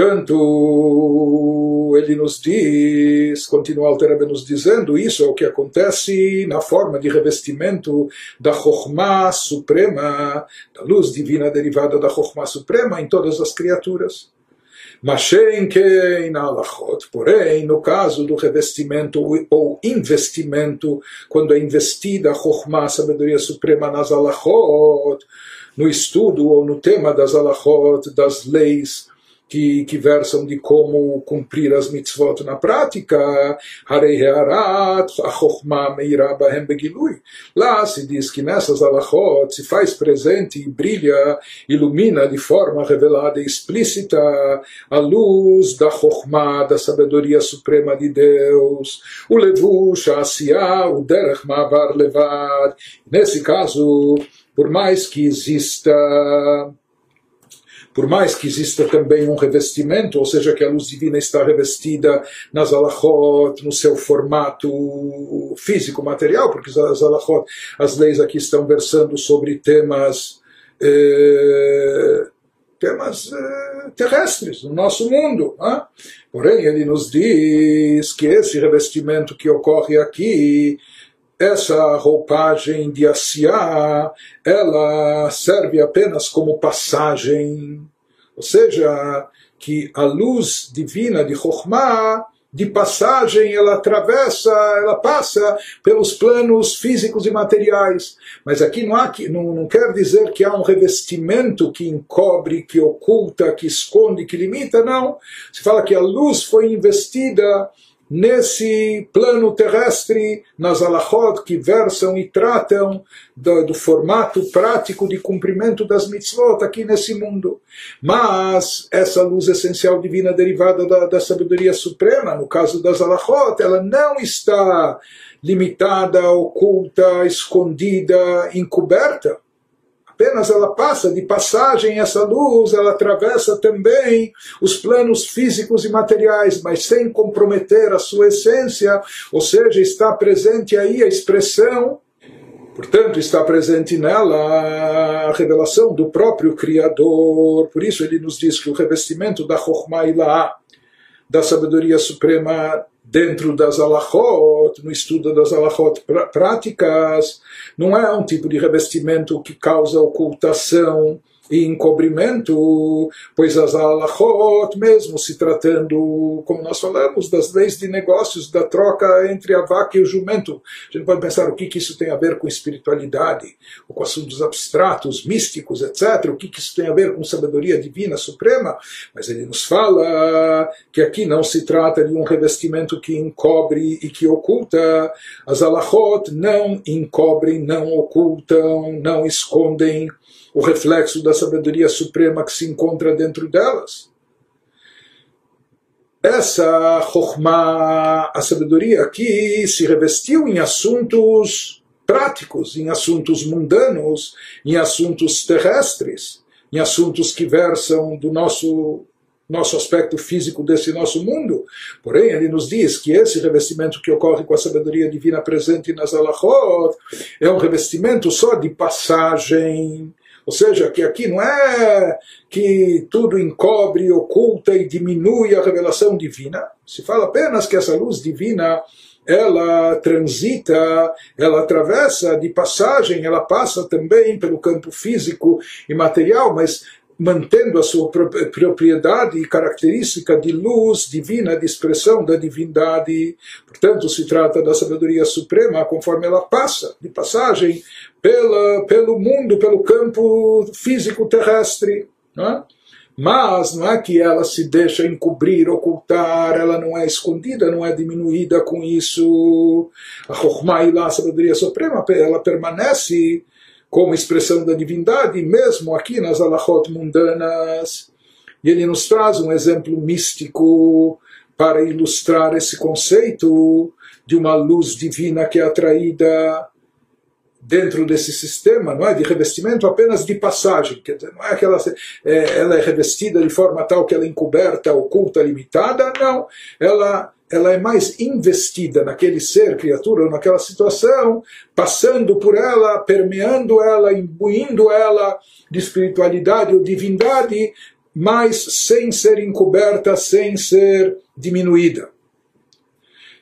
Portanto, ele nos diz, continua Alter nos dizendo, isso é o que acontece na forma de revestimento da Chokhmah Suprema, da luz divina derivada da Chokhmah Suprema em todas as criaturas. Mashen Kein Alachot, porém, no caso do revestimento ou investimento, quando é investida a Chokhmah, a sabedoria suprema nas Alachot, no estudo ou no tema das Alachot, das leis, que, que versam de como cumprir as mitzvot na prática, Lá se diz que nessas alachot se faz presente e brilha, ilumina de forma revelada e explícita a luz da Chokhmah, da sabedoria suprema de Deus, o levush, a o derech ma'avar levad. Nesse caso, por mais que exista por mais que exista também um revestimento, ou seja, que a luz divina está revestida nas alachot, no seu formato físico, material, porque as alachot, as leis aqui estão versando sobre temas. Eh, temas eh, terrestres, no nosso mundo. Né? Porém, ele nos diz que esse revestimento que ocorre aqui essa roupagem de Asiá, ela serve apenas como passagem, ou seja, que a luz divina de Chokhmah, de passagem, ela atravessa, ela passa pelos planos físicos e materiais. Mas aqui não, há, não, não quer dizer que há um revestimento que encobre, que oculta, que esconde, que limita, não. Se fala que a luz foi investida nesse plano terrestre, nas alachot que versam e tratam do, do, formato prático de cumprimento das mitzvot aqui nesse mundo. Mas essa luz essencial divina derivada da, da sabedoria suprema, no caso das alachot, ela não está limitada, oculta, escondida, encoberta apenas ela passa de passagem essa luz, ela atravessa também os planos físicos e materiais, mas sem comprometer a sua essência, ou seja, está presente aí a expressão Portanto, está presente nela a revelação do próprio Criador. Por isso, ele nos diz que o revestimento da Chokhmah da sabedoria suprema dentro das alachot, no estudo das alachot práticas, não é um tipo de revestimento que causa ocultação e encobrimento, pois as alachot, mesmo se tratando, como nós falamos, das leis de negócios, da troca entre a vaca e o jumento, a gente pode pensar o que, que isso tem a ver com espiritualidade, ou com assuntos abstratos, místicos, etc., o que, que isso tem a ver com sabedoria divina suprema, mas ele nos fala que aqui não se trata de um revestimento que encobre e que oculta, as alachot não encobrem, não ocultam, não escondem, o reflexo da sabedoria suprema que se encontra dentro delas. Essa Chokhmah, a sabedoria aqui, se revestiu em assuntos práticos, em assuntos mundanos, em assuntos terrestres, em assuntos que versam do nosso nosso aspecto físico desse nosso mundo. Porém, ele nos diz que esse revestimento que ocorre com a sabedoria divina presente nas alachot é um revestimento só de passagem, ou seja, que aqui não é que tudo encobre, oculta e diminui a revelação divina. Se fala apenas que essa luz divina ela transita, ela atravessa de passagem, ela passa também pelo campo físico e material, mas mantendo a sua propriedade e característica de luz divina, de expressão da divindade. Portanto, se trata da sabedoria suprema conforme ela passa, de passagem, pela, pelo mundo, pelo campo físico terrestre. Não é? Mas não é que ela se deixa encobrir, ocultar, ela não é escondida, não é diminuída com isso. A Chokhmah a sabedoria suprema, ela permanece como expressão da divindade, mesmo aqui nas alachot mundanas. E ele nos traz um exemplo místico para ilustrar esse conceito de uma luz divina que é atraída dentro desse sistema, não é de revestimento apenas de passagem, quer dizer, não é que ela é, ela é revestida de forma tal que ela é encoberta, oculta, limitada, não, ela ela é mais investida naquele ser, criatura, ou naquela situação, passando por ela, permeando ela, imbuindo ela de espiritualidade ou divindade, mas sem ser encoberta, sem ser diminuída.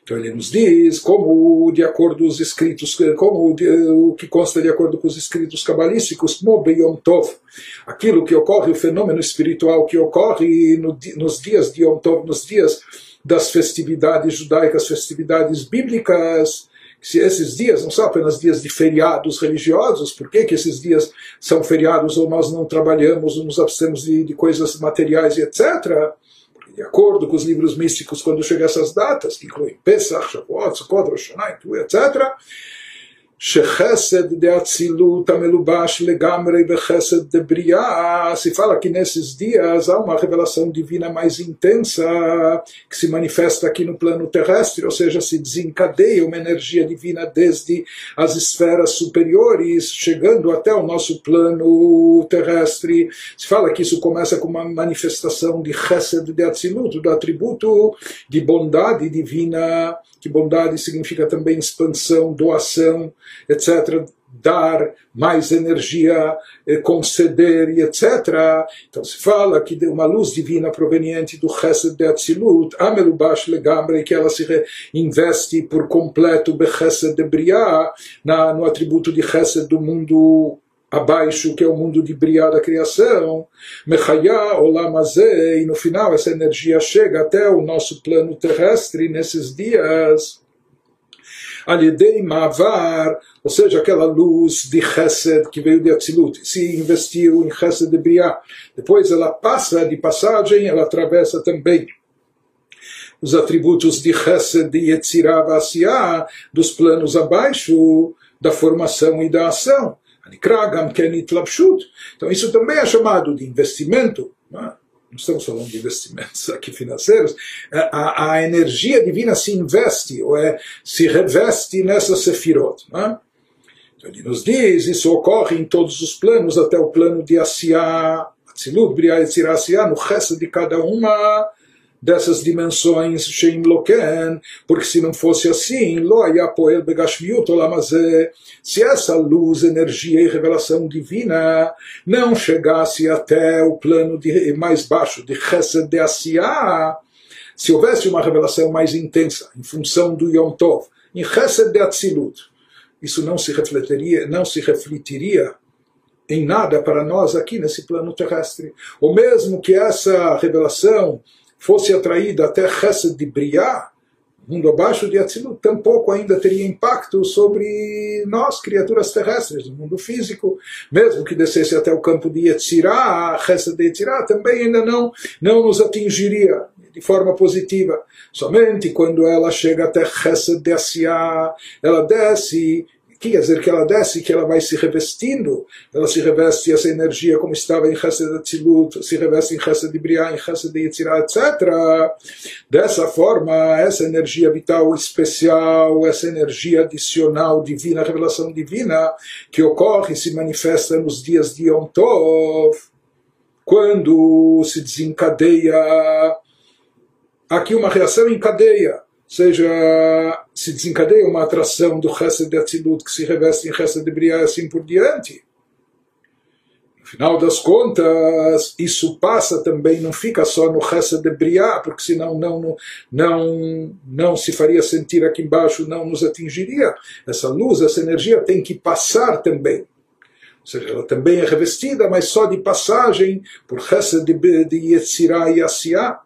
Então ele nos diz como, de acordo com os escritos, como o que consta de acordo com os escritos cabalísticos, Yom Tov, aquilo que ocorre, o fenômeno espiritual que ocorre no, nos dias de Yom Tov, nos dias das festividades judaicas, festividades bíblicas, se esses dias não são apenas dias de feriados religiosos, por que, que esses dias são feriados ou nós não trabalhamos, ou nos abstemos de, de coisas materiais e etc., de acordo com os livros místicos, quando chegam essas datas, que incluem Pesach, Shavuot, Sukkot, Rosh etc., שחסד דאצילות המלובש לגמרי בחסד דבריאה, se fala que nesses dias há uma revelação divina mais intensa que se manifesta aqui no plano terrestre, ou seja, se desencadeia uma energia divina desde as esferas superiores, chegando até o nosso plano terrestre. Se fala que isso começa com uma manifestação de chesed de Atzilut, do atributo de bondade divina, que bondade significa também expansão, doação, etc., dar mais energia, eh, conceder e etc. Então se fala que uma luz divina proveniente do Chesed de Atzilut, Amelubash Legambre, que ela se investe por completo Bechesed de Briah, no atributo de Chesed do mundo abaixo, que é o mundo de Briah da criação, Mechaya Olamazé, e no final essa energia chega até o nosso plano terrestre nesses dias. Alidei Mavar, ou seja, aquela luz de Chesed que veio de Atzilut, se investiu em Chesed de Briah. Depois ela passa de passagem, ela atravessa também os atributos de Chesed de Yetzirah dos planos abaixo da formação e da ação. Então isso também é chamado de investimento. Não, estamos falando de investimentos aqui financeiros. A, a, energia divina se investe, ou é, se reveste nessa sefirot. Então ele nos diz, isso ocorre em todos os planos, até o plano de Asiá, Atzilut, Briah e no resto de cada uma dessas dimensões Sheim Loken, porque se não fosse assim, Lo Poel Begashmiut Olamazé, se essa luz, energia e revelação divina não chegasse até o plano de, mais baixo de Chesed de Asiá, se houvesse uma revelação mais intensa em função do Yom Tov, em Chesed de Atzilut, isso não se refletiria, não se refletiria em nada para nós aqui nesse plano terrestre. Ou mesmo que essa revelação fosse atraída até Chesed de Briah, mundo abaixo de Atzilut, tampouco ainda teria impacto sobre nós, criaturas terrestres, no mundo físico. Mesmo que descesse até o campo de Yetzirah, Chesed de Yetzirah, também ainda não, não nos atingiria de forma positiva. Somente quando ela chega até Chesed de Asiá, ela desce quer dizer que ela desce, que ela vai se revestindo, ela se reveste essa energia como estava em Chesed Atzilut, se reveste em Chesed de Briah, em Chesed de Yetzirah, etc. Dessa forma, essa energia vital especial, essa energia adicional divina, revelação divina, que ocorre e se manifesta nos dias de Yom Tov, quando se desencadeia aqui uma reação em cadeia seja, se desencadeia uma atração do Chesed de Atzilut que se reveste em Chesed de Briah e assim por diante. No final das contas, isso passa também, não fica só no Chesed de Briah, porque senão não, não, não se faria sentir aqui embaixo, não nos atingiria. Essa luz, essa energia tem que passar também. Ou seja, ela também é revestida, mas só de passagem por Chesed de, de Yetzirah e Asiah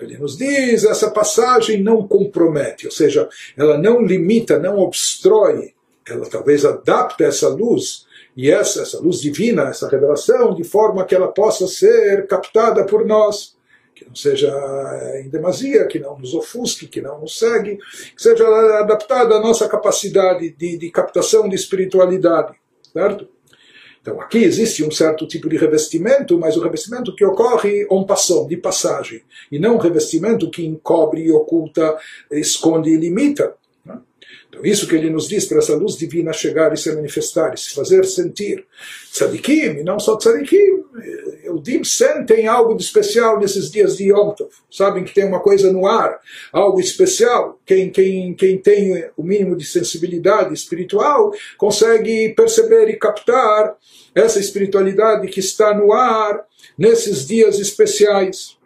ele nos diz, essa passagem não compromete, ou seja, ela não limita, não obstrói, ela talvez adapta essa luz e essa, essa luz divina, essa revelação, de forma que ela possa ser captada por nós, que não seja em demasia, que não nos ofusque, que não nos segue, que seja adaptada à nossa capacidade de, de captação de espiritualidade, certo? Então aqui existe um certo tipo de revestimento, mas o revestimento que ocorre en passant, de passagem, e não um revestimento que encobre, oculta, esconde e limita. Então isso que ele nos diz para essa luz divina chegar e se manifestar, e se fazer sentir. Tzadikim, e não só tzadikim, Eudim sentem algo de especial nesses dias de Yom Tov. Sabem que tem uma coisa no ar, algo especial. Quem, quem, quem tem o mínimo de sensibilidade espiritual consegue perceber e captar essa espiritualidade que está no ar nesses dias especiais.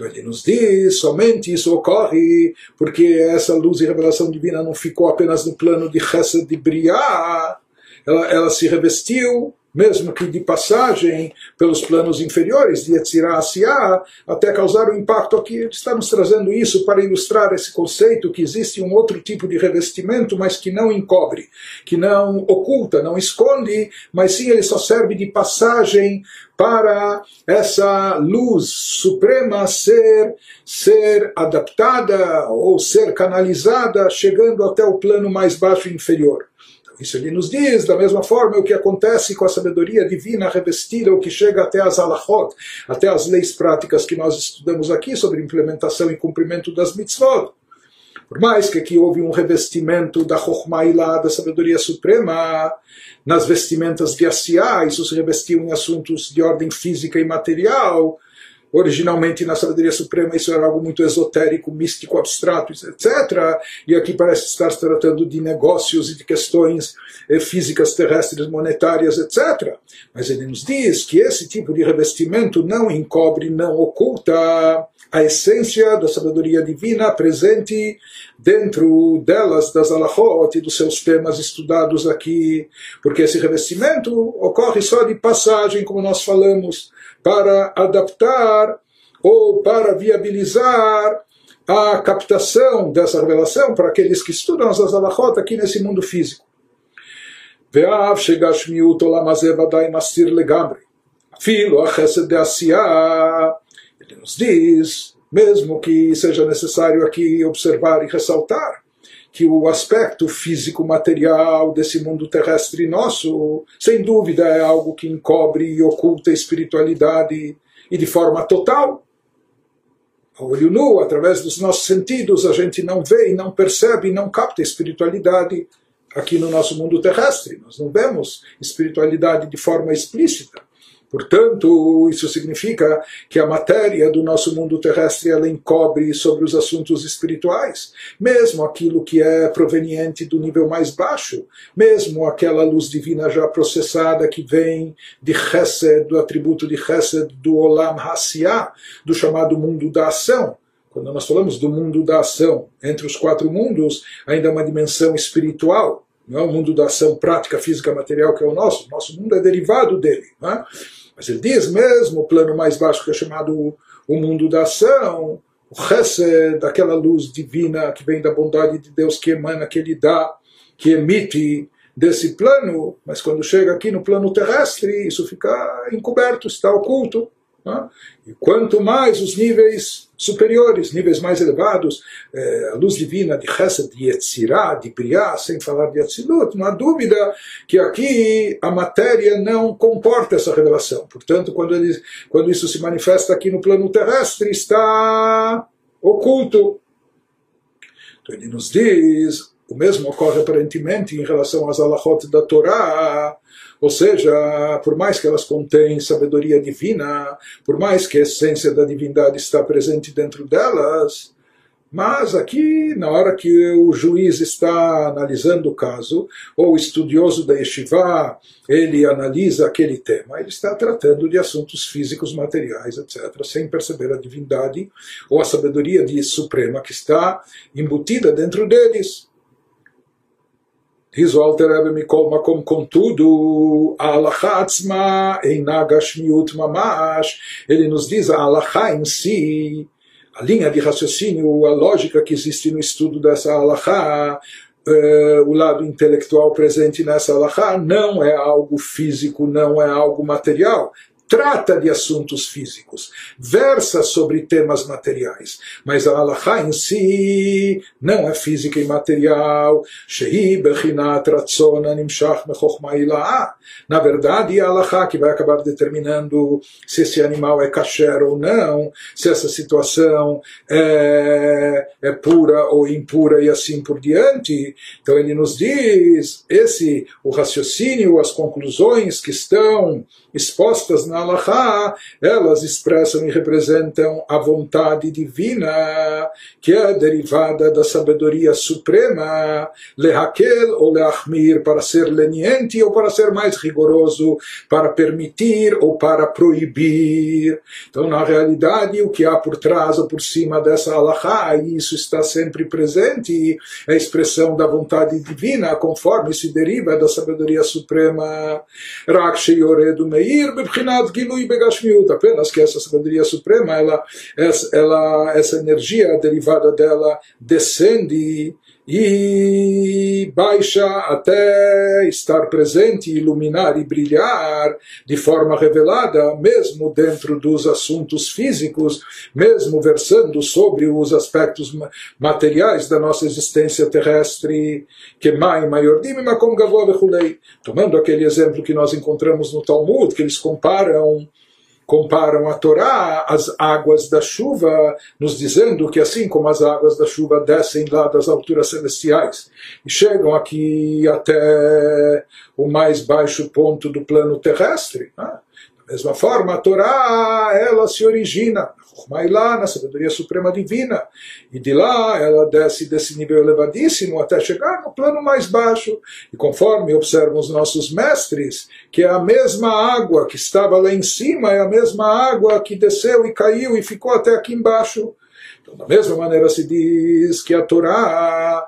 Então ele nos diz, somente isso ocorre porque essa luz e revelação divina não ficou apenas no plano de Chesed de Briah, ela, ela se revestiu mesmo que de passagem pelos planos inferiores de Yetzirah Asiá, até causar um impacto aqui. Nos trazendo isso para ilustrar esse conceito que existe um outro tipo de revestimento, mas que não encobre, que não oculta, não esconde, mas sim ele só serve de passagem para essa luz suprema ser ser adaptada ou ser canalizada, chegando até o plano mais baixo e inferior. Isso ele nos diz, da mesma forma, o que acontece com a sabedoria divina revestida, o que chega até as alachot, até as leis práticas que nós estudamos aqui sobre implementação e cumprimento das mitzvot. Por mais que aqui houve um revestimento da Chokhmah da sabedoria suprema, nas vestimentas de Asiá, isso se revestiu em assuntos de ordem física e material, Originalmente na sabedoria suprema isso era algo muito esotérico, místico, abstrato, etc. E aqui parece estar se tratando de negócios e de questões eh, físicas terrestres, monetárias, etc. Mas ele nos diz que esse tipo de revestimento não encobre, não oculta a essência da sabedoria divina presente dentro delas, das alahot e dos seus temas estudados aqui, porque esse revestimento ocorre só de passagem, como nós falamos, para adaptar ou para viabilizar a captação dessa revelação para aqueles que estudam as alahot aqui nesse mundo físico. ואף שגשמיות עולם הזה ודאי מסתיר לגמרי. אפילו החסד דעשייה, ele nos diz, mesmo que seja necessário aqui observar e ressaltar, que o aspecto físico material desse mundo terrestre nosso, sem dúvida, é algo que encobre e oculta a espiritualidade e de forma total. A olho nu, através dos nossos sentidos, a gente não vê e não percebe e não capta a espiritualidade aqui no nosso mundo terrestre. Nós não vemos espiritualidade de forma explícita. Portanto, isso significa que a matéria do nosso mundo terrestre ela encobre sobre os assuntos espirituais, mesmo aquilo que é proveniente do nível mais baixo, mesmo aquela luz divina já processada que vem de Chesed, do atributo de Chesed, do Olam Hassiah, do chamado mundo da ação. Quando nós falamos do mundo da ação, entre os quatro mundos, ainda há uma dimensão espiritual, não é o mundo da ação prática, física, material que é o nosso, nosso mundo é derivado dele. Não é? Mas ele diz mesmo o plano mais baixo que é chamado o mundo da ação, o Chesed, daquela luz divina que vem da bondade de Deus que emana, que ele dá, que emite desse plano, mas quando chega aqui no plano terrestre, isso fica encoberto, está oculto. Né? E quanto mais os níveis superiores, níveis mais elevados, é, a luz divina de Chesed, de Yetzirah, de Briah, sem falar de Atzilut, não há dúvida que aqui a matéria não comporta essa revelação. Portanto, quando, ele, quando isso se manifesta aqui no plano terrestre, está oculto. Então ele nos diz, o mesmo ocorre aparentemente em relação às alahot da Torá, ou seja, por mais que elas contêm sabedoria divina, por mais que a essência da divindade está presente dentro delas, mas aqui, na hora que o juiz está analisando o caso, ou o estudioso da Yeshiva, ele analisa aquele tema, ele está tratando de assuntos físicos, materiais, etc., sem perceber a divindade ou a sabedoria de suprema que está embutida dentro deles. Diz o Alter Rebbe Mikol contudo, a Alaha Atzma Eina Gashmiut Mamash, ele nos diz a Alaha em si, a linha de raciocínio, a lógica que existe no estudo dessa Alaha, Uh, o lado intelectual presente nessa alahá não é algo físico, não é algo material trata de assuntos físicos, versa sobre temas materiais, mas a Allahá em si não é física e material. Na verdade, é a Allahá que vai acabar determinando se esse animal é kasher ou não, se essa situação é, é pura ou impura e assim por diante. Então ele nos diz esse o raciocínio, as conclusões que estão expostas na na Allahá, elas expressam e representam a vontade divina, que é derivada da sabedoria suprema, lehakel ou leachmir, para ser leniente ou para ser mais rigoroso, para permitir ou para proibir. Então, na realidade, o que há por trás ou por cima dessa Allahá, isso está sempre presente, é a expressão da vontade divina, conforme se deriva da sabedoria suprema. Meir, apenas que essa sabedoria suprema, ela, ela, essa energia derivada dela descende e baixa até estar presente, iluminar e brilhar de forma revelada, mesmo dentro dos assuntos físicos, mesmo versando sobre os aspectos materiais da nossa existência terrestre, que mai maior. Makom gavó Tomando aquele exemplo que nós encontramos no Talmud, que eles comparam comparam a Torá às águas da chuva, nos dizendo que assim como as águas da chuva descem lá das alturas celestiais e chegam aqui até o mais baixo ponto do plano terrestre, né? da mesma forma a Torá ela se origina lá na sabedoria suprema divina. E de lá ela desce desse nível elevadíssimo até chegar no plano mais baixo. E conforme observam os nossos mestres, que é a mesma água que estava lá em cima, é a mesma água que desceu e caiu e ficou até aqui embaixo. Então, da mesma maneira se diz que a Torá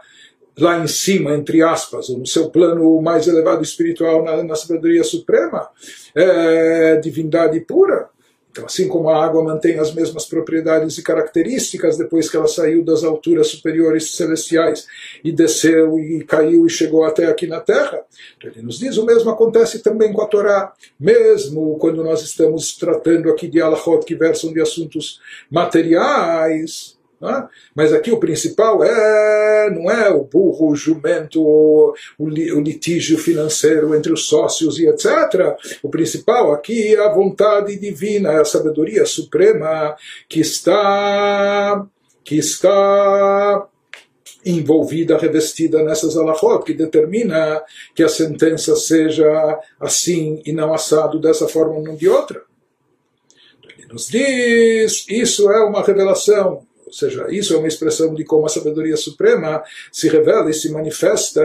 lá em cima, entre aspas, no seu plano mais elevado espiritual, na, na sabedoria suprema, é divindade pura. Então, assim como a água mantém as mesmas propriedades e características depois que ela saiu das alturas superiores celestiais e desceu e caiu e chegou até aqui na Terra, então ele nos diz o mesmo acontece também com a Torá. Mesmo quando nós estamos tratando aqui de alahot que versam de assuntos materiais, né? Mas aqui o principal é não é o burro, o jumento, o, o, litígio financeiro entre os sócios e etc. O principal aqui é a vontade divina, é a sabedoria suprema que está que está envolvida, revestida nessas alahot, que determina que a sentença seja assim e não assado dessa forma ou não de outra. Ele nos diz, isso é uma revelação ou seja, isso é uma expressão de como a sabedoria suprema se revela e se manifesta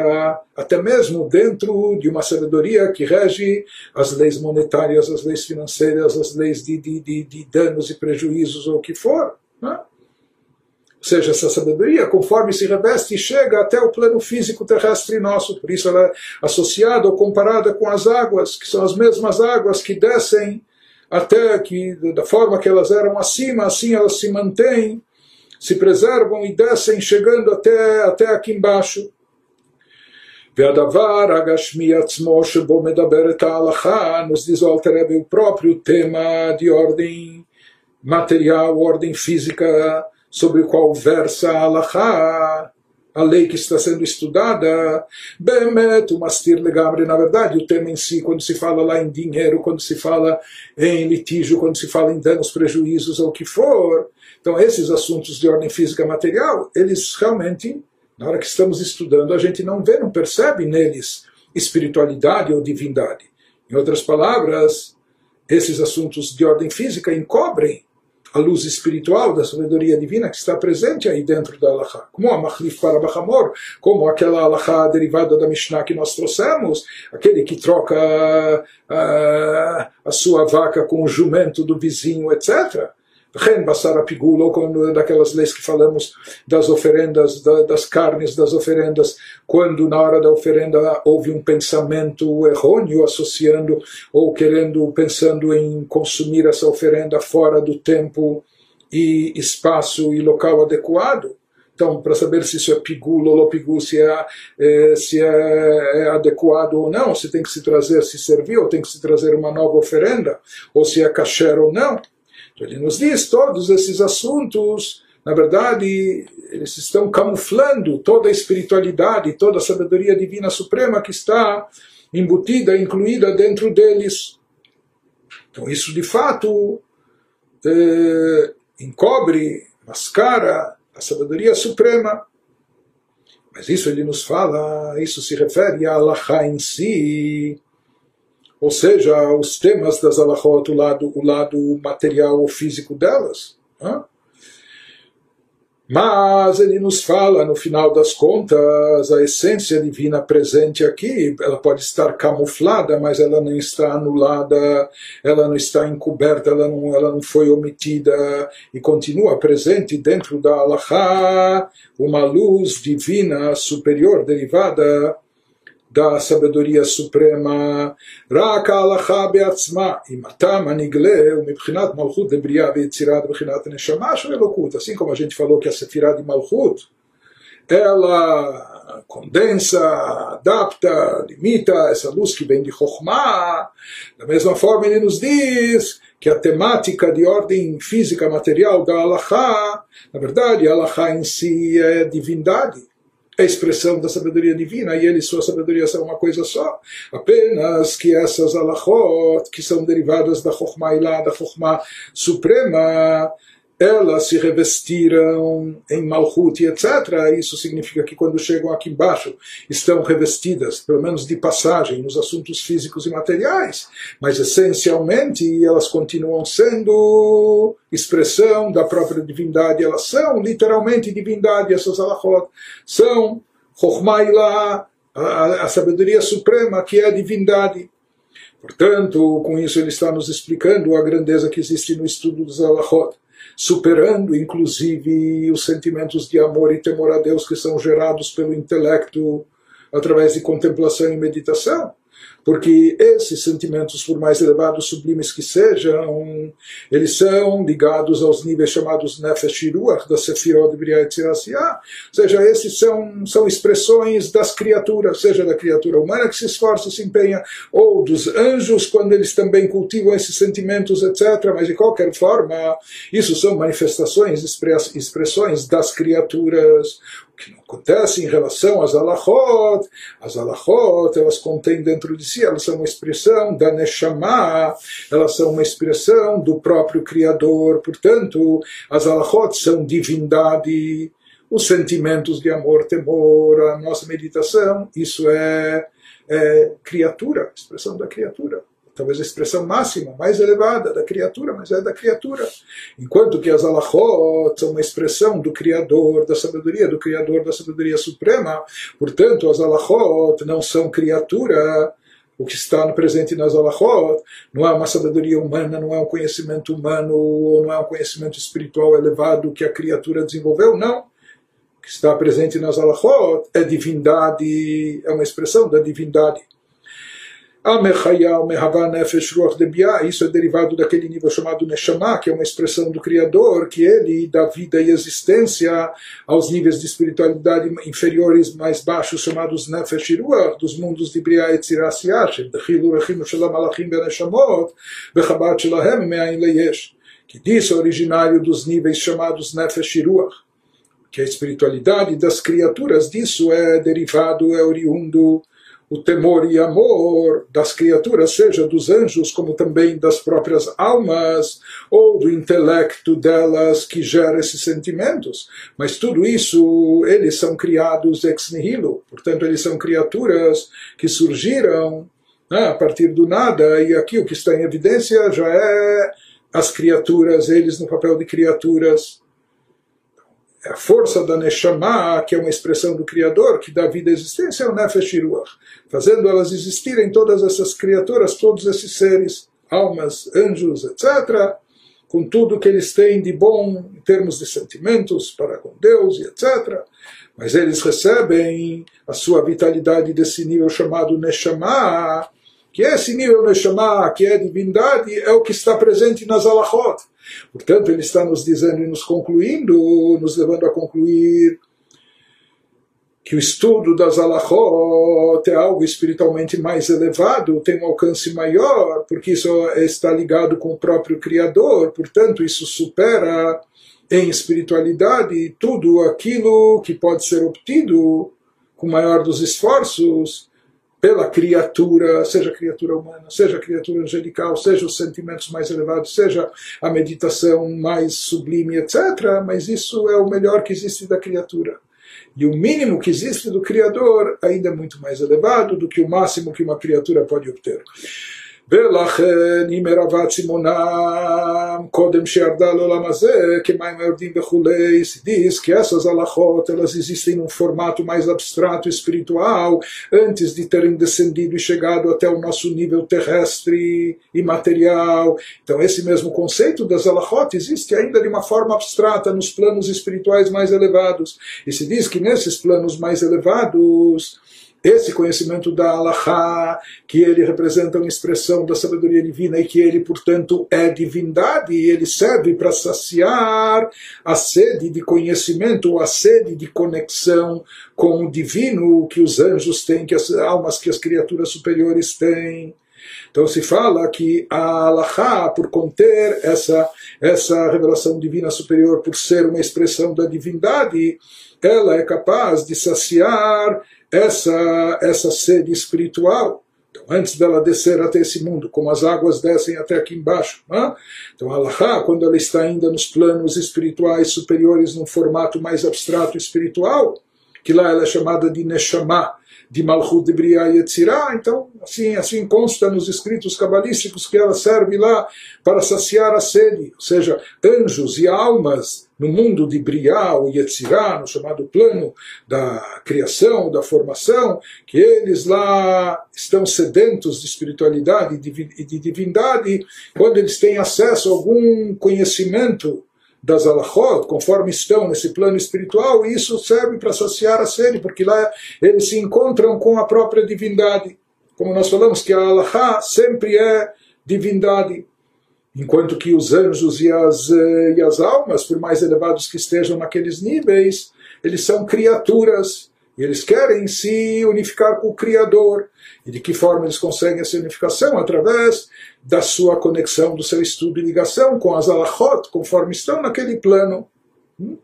até mesmo dentro de uma sabedoria que rege as leis monetárias, as leis financeiras, as leis de, de, de, de danos e prejuízos ou o que for. Né? Ou seja, essa sabedoria, conforme se reveste, chega até o plano físico terrestre nosso. Por isso ela é associada ou comparada com as águas, que são as mesmas águas que descem até que, da forma que elas eram acima, assim elas se mantêm se preservam e descem, chegando até, até aqui embaixo. והדבר הגשמי עצמו שבו מדברת ההלכה, nos diz o Alter o próprio tema de ordem material, ordem física, sobre o qual versa a halakha, a lei que está sendo estudada, Bemet, o legamre, na verdade, o tema em si, quando se fala lá em dinheiro, quando se fala em litígio, quando se fala em danos, prejuízos ou o que for, então, esses assuntos de ordem física material, eles realmente, na hora que estamos estudando, a gente não vê, não percebe neles espiritualidade ou divindade. Em outras palavras, esses assuntos de ordem física encobrem a luz espiritual da sabedoria divina que está presente aí dentro da Allahá. Como a Machlif para Bachamor, como aquela Allahá derivada da Mishnah que nós trouxemos, aquele que troca uh, a sua vaca com o jumento do vizinho, etc. Ren Basara Pigula, ou quando, daquelas leis que falamos das oferendas, da, das carnes das oferendas, quando na hora da oferenda houve um pensamento errôneo associando ou querendo, pensando em consumir essa oferenda fora do tempo e espaço e local adequado. Então, para saber se isso é pigul ou lopigul, se, é, é, se é, é, adequado ou não, se tem que se trazer, se servir, ou tem que se trazer uma nova oferenda, ou se é kasher ou não. Ele nos diz todos esses assuntos, na verdade, eles estão camuflando toda a espiritualidade, toda a sabedoria divina suprema que está embutida, incluída dentro deles. Então isso de fato é, encobre, mascara a sabedoria suprema. Mas isso ele nos fala, isso se refere a Allah em si. Ou seja, os temas das alahot, o lado, o lado material ou físico delas. Né? Mas ele nos fala, no final das contas, a essência divina presente aqui, ela pode estar camuflada, mas ela não está anulada, ela não está encoberta, ela não, ela não foi omitida e continua presente dentro da Allahá, uma luz divina superior derivada da sabedoria suprema, רק ההלכה בעצמה, אם אתה מנגלה, ומבחינת מלכות דבריאה ויצירה מבחינת הנשמה של אלוקות, assim como a gente falou que a sefirá de Malchut, ela condensa, adapta, limita essa luz que vem de Chokhmah, da mesma forma ele nos diz que a temática de ordem física material da Allahá, na verdade, a Allahá em si é divindade a expressão da sabedoria divina e ele e sua sabedoria são uma coisa só. Apenas que essas alachot, que são derivadas da Chokhmah Ilá, da Chokhmah Suprema, elas se revestiram em Malchut e etc. Isso significa que quando chegam aqui embaixo estão revestidas, pelo menos de passagem, nos assuntos físicos e materiais, mas essencialmente elas continuam sendo expressão da própria divindade, elas são literalmente divindade, essas alachot são Chokhmah a, a sabedoria suprema que é a divindade. Portanto, com isso ele está nos explicando a grandeza que existe no estudo dos alachot superando inclusive os sentimentos de amor e temor a Deus que são gerados pelo intelecto através de contemplação e meditação porque esses sentimentos, por mais elevados, sublimes que sejam, eles são ligados aos níveis chamados Nefesh Ruach, da Sefirot Briat ou seja, esses são, são expressões das criaturas, seja da criatura humana que se esforça, se empenha, ou dos anjos, quando eles também cultivam esses sentimentos, etc. Mas, de qualquer forma, isso são manifestações, expressões das criaturas que não acontece em relação às alachot. As alachot, elas contêm dentro de si, elas são uma expressão da Neshama, elas são uma expressão do próprio Criador. Portanto, as alachot são divindade, os sentimentos de amor, temor, a nossa meditação, isso é, é criatura, expressão da criatura talvez a expressão máxima, mais elevada da criatura, mas é da criatura. Enquanto que as alachot são uma expressão do Criador, da sabedoria, do Criador, da sabedoria suprema, portanto, as alachot não são criatura, o que está presente nas alachot não é uma sabedoria humana, não é um conhecimento humano, ou não é um conhecimento espiritual elevado que a criatura desenvolveu, não. O que está presente nas alachot é divindade, é uma expressão da divindade. Isso é derivado daquele nível chamado Neshama, que é uma expressão do Criador, que ele dá vida e existência aos níveis de espiritualidade inferiores mais baixos, chamados Nefesh Ruach, dos mundos de Bria e Tziras Malachim Beneshamot, Me'ain Leyesh, que diz originário dos níveis chamados Nefesh Ruach, que a espiritualidade das criaturas disso é derivado, é oriundo o temor e amor das criaturas, seja dos anjos, como também das próprias almas, ou do intelecto delas que gera esses sentimentos. Mas tudo isso, eles são criados ex nihilo, portanto, eles são criaturas que surgiram né, a partir do nada, e aqui o que está em evidência já é as criaturas, eles no papel de criaturas a força da Neshama, que é uma expressão do Criador, que dá vida à existência, é o Nefesh Ruach, fazendo elas existirem todas essas criaturas, todos esses seres, almas, anjos, etc., com tudo que eles têm de bom em termos de sentimentos para com Deus e etc. Mas eles recebem a sua vitalidade desse nível chamado Neshama, que esse nível Neshama, que é divindade, é o que está presente nas alachot. Portanto, ele está nos dizendo e nos concluindo, nos levando a concluir que o estudo das alachot é algo espiritualmente mais elevado, tem um alcance maior, porque isso está ligado com o próprio Criador, portanto, isso supera em espiritualidade tudo aquilo que pode ser obtido com o maior dos esforços pela criatura, seja criatura humana, seja criatura angelical, seja os sentimentos mais elevados, seja a meditação mais sublime, etc. Mas isso é o melhor que existe da criatura. E o mínimo que existe do Criador ainda é muito mais elevado do que o máximo que uma criatura pode obter. ולכן אם ערבת סימונם קודם שירדה לעולם הזה כמים היורדים וכולי, se diz que essas alachot elas existem num formato mais abstrato espiritual antes de terem descendido e chegado até o nosso nível terrestre e material. Então esse mesmo conceito das alachot existe ainda de uma forma abstrata nos planos espirituais mais elevados. E se diz que nesses planos mais elevados esse conhecimento da Allahá, que ele representa uma expressão da sabedoria divina e que ele, portanto, é divindade, e ele serve para saciar a sede de conhecimento, a sede de conexão com o divino que os anjos têm, que as almas que as criaturas superiores têm. Então se fala que a Allahá, por conter essa, essa revelação divina superior, por ser uma expressão da divindade, ela é capaz de saciar essa, essa sede espiritual. Então, antes dela descer até esse mundo, como as águas descem até aqui embaixo. Né? Então, a Allah, quando ela está ainda nos planos espirituais superiores, num formato mais abstrato espiritual, que lá ela é chamada de Neshama, de Malchut de Briah e Yetzirah, então assim, assim consta nos escritos cabalísticos que ela serve lá para saciar a sede, ou seja, anjos e almas no mundo de Briah ou Yetzirah, no chamado plano da criação, da formação, que eles lá estão sedentos de espiritualidade e de divindade, quando eles têm acesso a algum conhecimento das alachot, conforme estão nesse plano espiritual, e isso serve para saciar a sede, porque lá eles se encontram com a própria divindade. Como nós falamos que a alahá sempre é divindade. Enquanto que os anjos e as, eh, e as almas, por mais elevados que estejam naqueles níveis, eles são criaturas e eles querem se unificar com o Criador. E de que forma eles conseguem essa unificação? Através da sua conexão, do seu estudo e ligação com as alachot, conforme estão naquele plano. Hum?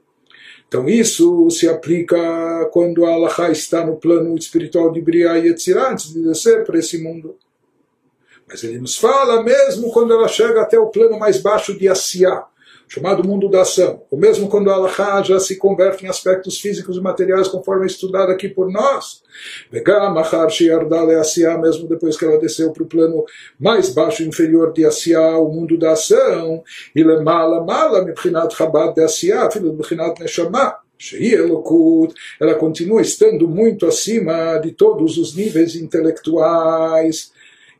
Então isso se aplica quando a alahá está no plano espiritual de Briah e Yetzirah, antes de descer para esse mundo. Mas ele nos fala mesmo quando ela chega até o plano mais baixo de Asiá, chamado mundo da ação, ou mesmo quando a Allah já se converte em aspectos físicos e materiais, conforme é estudado aqui por nós. Mesmo depois que ela desceu para o plano mais baixo e inferior de Asiá, o mundo da ação, mala mala mibchinat chabad de Asiá, filho mibchinat neshama, ela continua estando muito acima de todos os níveis intelectuais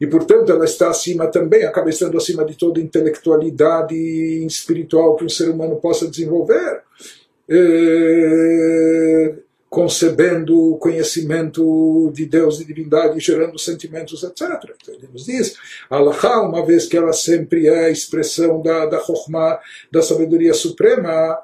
e portanto ela está acima também, acaba estando acima de toda intelectualidade espiritual que um ser humano possa desenvolver, é, concebendo o conhecimento de Deus e divindade, gerando sentimentos, etc. Então ele nos diz, Allah, uma vez que ela sempre é a expressão da, da Chokhmah, da sabedoria suprema,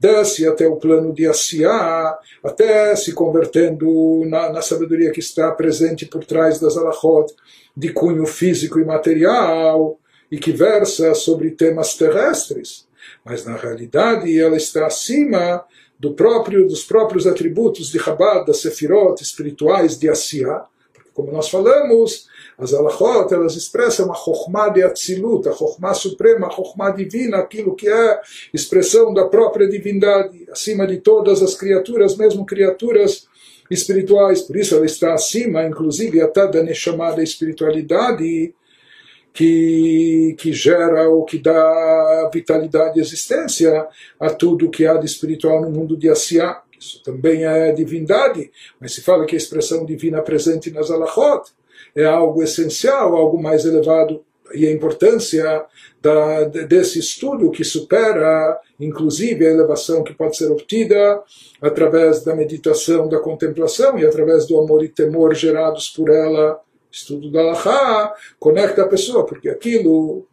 desce até o plano de Asiá, até se convertendo na, na, sabedoria que está presente por trás das alachot, de cunho físico e material e que versa sobre temas terrestres, mas na realidade ela está acima do próprio dos próprios atributos de Chabad, das Sefirot espirituais de Asiá, porque como nós falamos, as alachot, elas expressam a Chokhmah de Atzilut, a Chokhmah suprema, a Chokhmah divina, aquilo que é expressão da própria divindade, acima de todas as criaturas, mesmo criaturas espirituais, por isso ela está acima, inclusive até da chamada espiritualidade que, que gera ou que dá vitalidade e existência a tudo que há de espiritual no mundo de Asiá. Isso também é divindade, mas se fala que a expressão divina presente nas alachot é algo essencial, algo mais elevado e a importância da, desse estudo que supera, inclusive, a elevação que pode ser obtida através da meditação, da contemplação e através do amor e temor gerados por ela. Estudo da Laha conecta a pessoa, porque aquilo,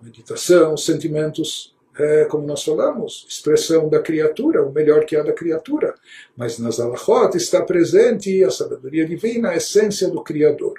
a meditação, os sentimentos, é, como nós falamos, expressão da criatura, o melhor que há da criatura. Mas nas alachot está presente a sabedoria divina, a essência do Criador.